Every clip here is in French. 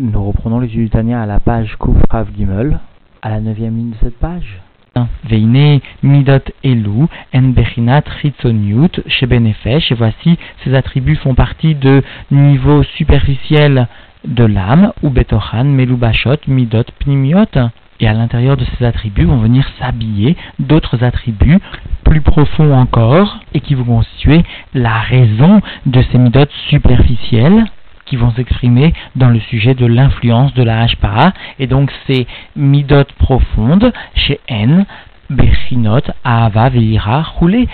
Nous reprenons les Tania à la page Kouf Rav Gimel, à la neuvième ligne de cette page. Veine midot elu en bechinat Benefesh. Et voici, ces attributs font partie de niveau superficiel de l'âme, ou betochan, melubashot, midot, pnimiot. Et à l'intérieur de ces attributs vont venir s'habiller d'autres attributs plus profonds encore et qui vont constituer la raison de ces midot superficielles qui vont s'exprimer dans le sujet de l'influence de la Hashpara. Et donc ces midot profondes chez N Bechinot, Ahava, Veira, Roulé,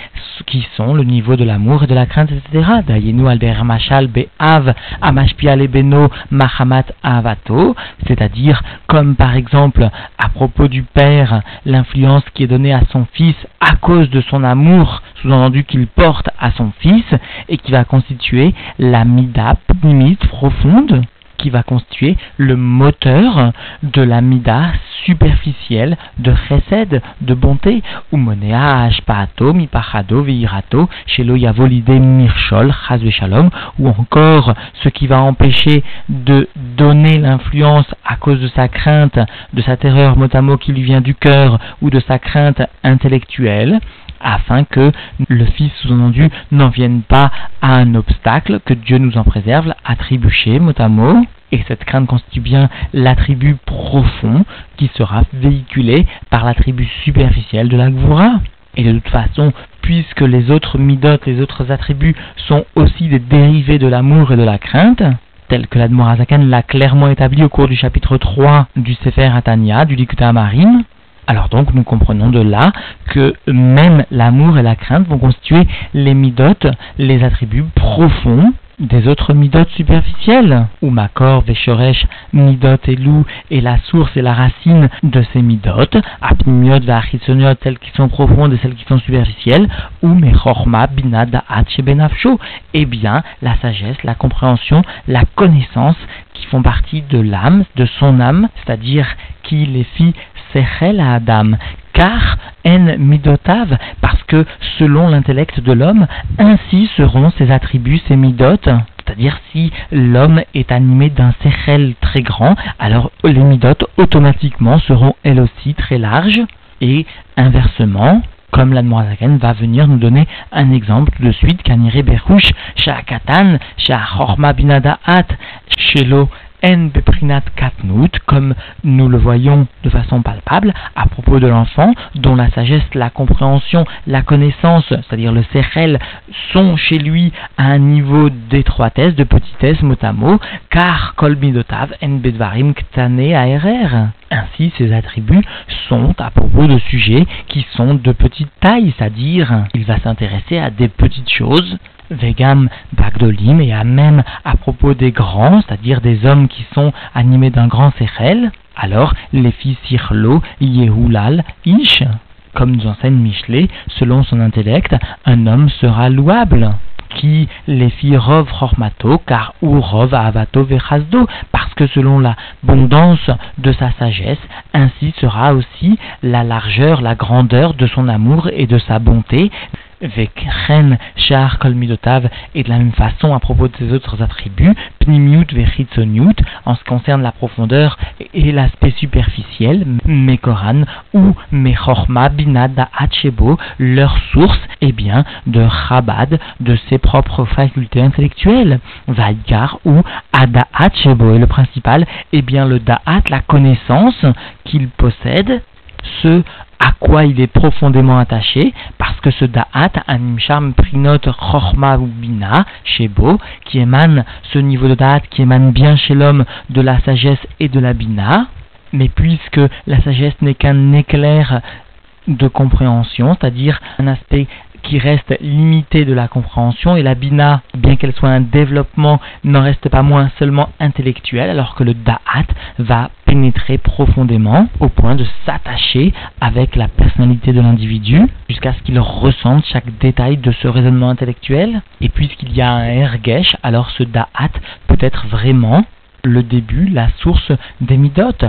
qui sont le niveau de l'amour et de la crainte, etc. Dayenu Albert Machal, Be'av, Amashpia Beno, Mahamat, Avato, c'est-à-dire, comme par exemple, à propos du père, l'influence qui est donnée à son fils à cause de son amour, sous-entendu qu'il porte à son fils, et qui va constituer la mida, limite profonde qui va constituer le moteur de la mida superficielle de chesed, de bonté, ou monea ashpaato, mipachado, veirato, shelo yavolide mirchol, chas shalom, ou encore ce qui va empêcher de donner l'influence à cause de sa crainte, de sa terreur motamo qui lui vient du cœur, ou de sa crainte intellectuelle, afin que le Fils sous-entendu n'en vienne pas à un obstacle, que Dieu nous en préserve, à trébucher mot à mot. Et cette crainte constitue bien l'attribut profond qui sera véhiculé par l'attribut superficiel de la Gvura. Et de toute façon, puisque les autres midotes, les autres attributs sont aussi des dérivés de l'amour et de la crainte, tel que l'Admorazakan l'a clairement établi au cours du chapitre 3 du Sefer Atania, du Likuta Amarim, alors donc nous comprenons de là que même l'amour et la crainte vont constituer les midotes, les attributs profonds des autres midotes superficielles, ou Makor, Veshoresh, midot et loup est la source et la racine de ces midotes, apnimiot, vachitsoniot, celles qui sont profondes et celles qui sont superficielles, ou Mechorma, Binada, Benafsho, eh bien, la sagesse, la compréhension, la connaissance qui font partie de l'âme, de son âme, c'est-à-dire qui les fit Sechel à Adam, car en midotav, parce que selon l'intellect de l'homme, ainsi seront ses attributs, ses midotes. C'est-à-dire si l'homme est animé d'un sechel très grand, alors les midotes automatiquement seront elles aussi très larges. Et inversement, comme la va venir nous donner un exemple de suite, Kanire Berouch, Sha'akatan, Sha'achorma Binadaat, Shelo en beprinat katnut, comme nous le voyons de façon palpable, à propos de l'enfant, dont la sagesse, la compréhension, la connaissance, c'est-à-dire le sechel, sont chez lui à un niveau d'étroitesse, de petitesse, mot à mot, car kol midotav en bedvarim ktane aerer. Ainsi, ces attributs sont à propos de sujets qui sont de petite taille, c'est-à-dire il va s'intéresser à des petites choses Vegam Bagdolim, et à même à propos des grands, c'est-à-dire des hommes qui sont animés d'un grand sechel, alors les fils Sirlo, Yehulal, Ish, comme nous enseigne Michelet, selon son intellect, un homme sera louable qui les fit Rov Hormato, car ou Rov Avato Vechazdo, parce que selon l'abondance de sa sagesse, ainsi sera aussi la largeur, la grandeur de son amour et de sa bonté, Vekren Shar et de la même façon à propos de ses autres attributs, Pnimiut Vechitzoniut, en ce qui concerne la profondeur et l'aspect superficiel, Mekoran ou Mechorma Binada Hachebo, leur source, eh bien, de Chabad, de ses propres facultés intellectuelles, Vaikar ou Ada Hachebo, et le principal, eh bien, le Da'at, la connaissance qu'il possède, ce à quoi il est profondément attaché, parce que ce da'at, animsham prinot chorma ou bina, shebo, qui émane, ce niveau de da'at qui émane bien chez l'homme de la sagesse et de la bina, mais puisque la sagesse n'est qu'un éclair de compréhension, c'est-à-dire un aspect qui reste limité de la compréhension et la bina, bien qu'elle soit un développement, n'en reste pas moins seulement intellectuel, alors que le da'at va pénétrer profondément au point de s'attacher avec la personnalité de l'individu jusqu'à ce qu'il ressente chaque détail de ce raisonnement intellectuel. Et puisqu'il y a un ergesh, alors ce da'at peut être vraiment le début, la source des midotes,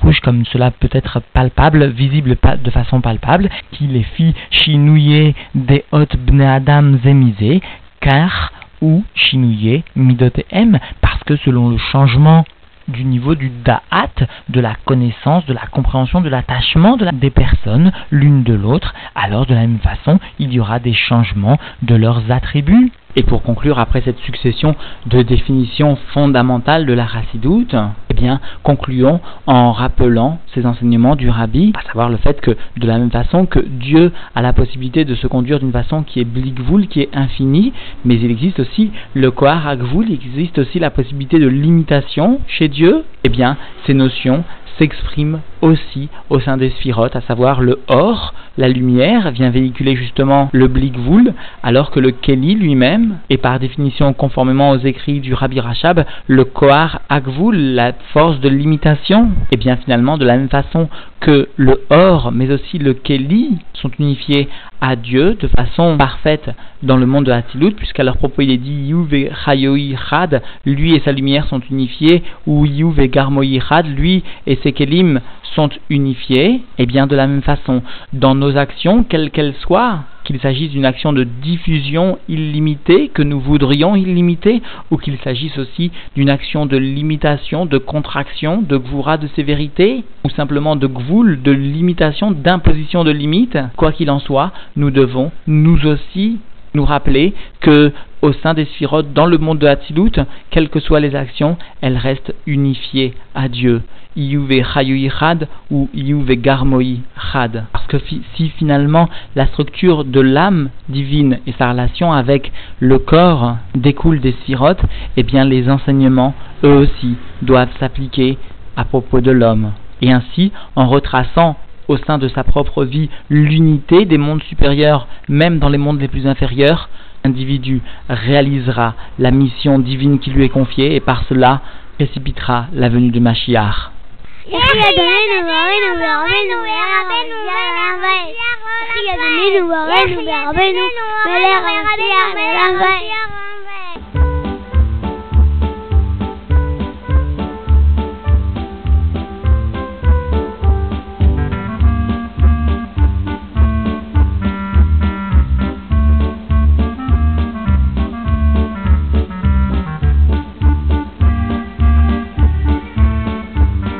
rouge comme cela peut être palpable, visible de façon palpable, qui les fit chinouiller des hôtes bne adam zemisé, car ou chinouiller m, parce que selon le changement du niveau du da'at, de la connaissance, de la compréhension, de l'attachement de des personnes l'une de l'autre, alors de la même façon, il y aura des changements de leurs attributs. Et pour conclure, après cette succession de définitions fondamentales de la racidoute, eh bien, concluons en rappelant ces enseignements du rabbi, à savoir le fait que, de la même façon que Dieu a la possibilité de se conduire d'une façon qui est blikvoul, qui est infinie, mais il existe aussi le kohar agvoul, il existe aussi la possibilité de limitation chez Dieu, eh bien, ces notions s'exprime aussi au sein des sphirotes, à savoir le or, la lumière, vient véhiculer justement le blikvoul, alors que le keli lui-même, et par définition conformément aux écrits du Rabbi Rachab, le kohar agvoul, la force de limitation, et bien finalement de la même façon que le or, mais aussi le keli sont unifiés à Dieu de façon parfaite dans le monde de Hatilut, puisqu'à leur propos il est dit Yuv Chayoi Had, lui et sa lumière sont unifiés, ou Yuv Garmoi Had, lui et ses kelim sont unifiés, et eh bien de la même façon, dans nos actions, quelles qu'elles soient, qu'il s'agisse d'une action de diffusion illimitée que nous voudrions illimitée, ou qu'il s'agisse aussi d'une action de limitation, de contraction, de gvoura, de sévérité, ou simplement de gvoul, de limitation, d'imposition de limites, quoi qu'il en soit, nous devons nous aussi nous rappeler que au sein des sphirotes, dans le monde de Hatzilut, quelles que soient les actions, elles restent unifiées à Dieu. Iyuve Chayui Chad ou Iyuve Garmoi Chad. Parce que si finalement la structure de l'âme divine et sa relation avec le corps découle des sphirotes, eh bien les enseignements, eux aussi, doivent s'appliquer à propos de l'homme. Et ainsi, en retraçant au sein de sa propre vie l'unité des mondes supérieurs, même dans les mondes les plus inférieurs, l'individu réalisera la mission divine qui lui est confiée et par cela précipitera la venue de Machiar. Merci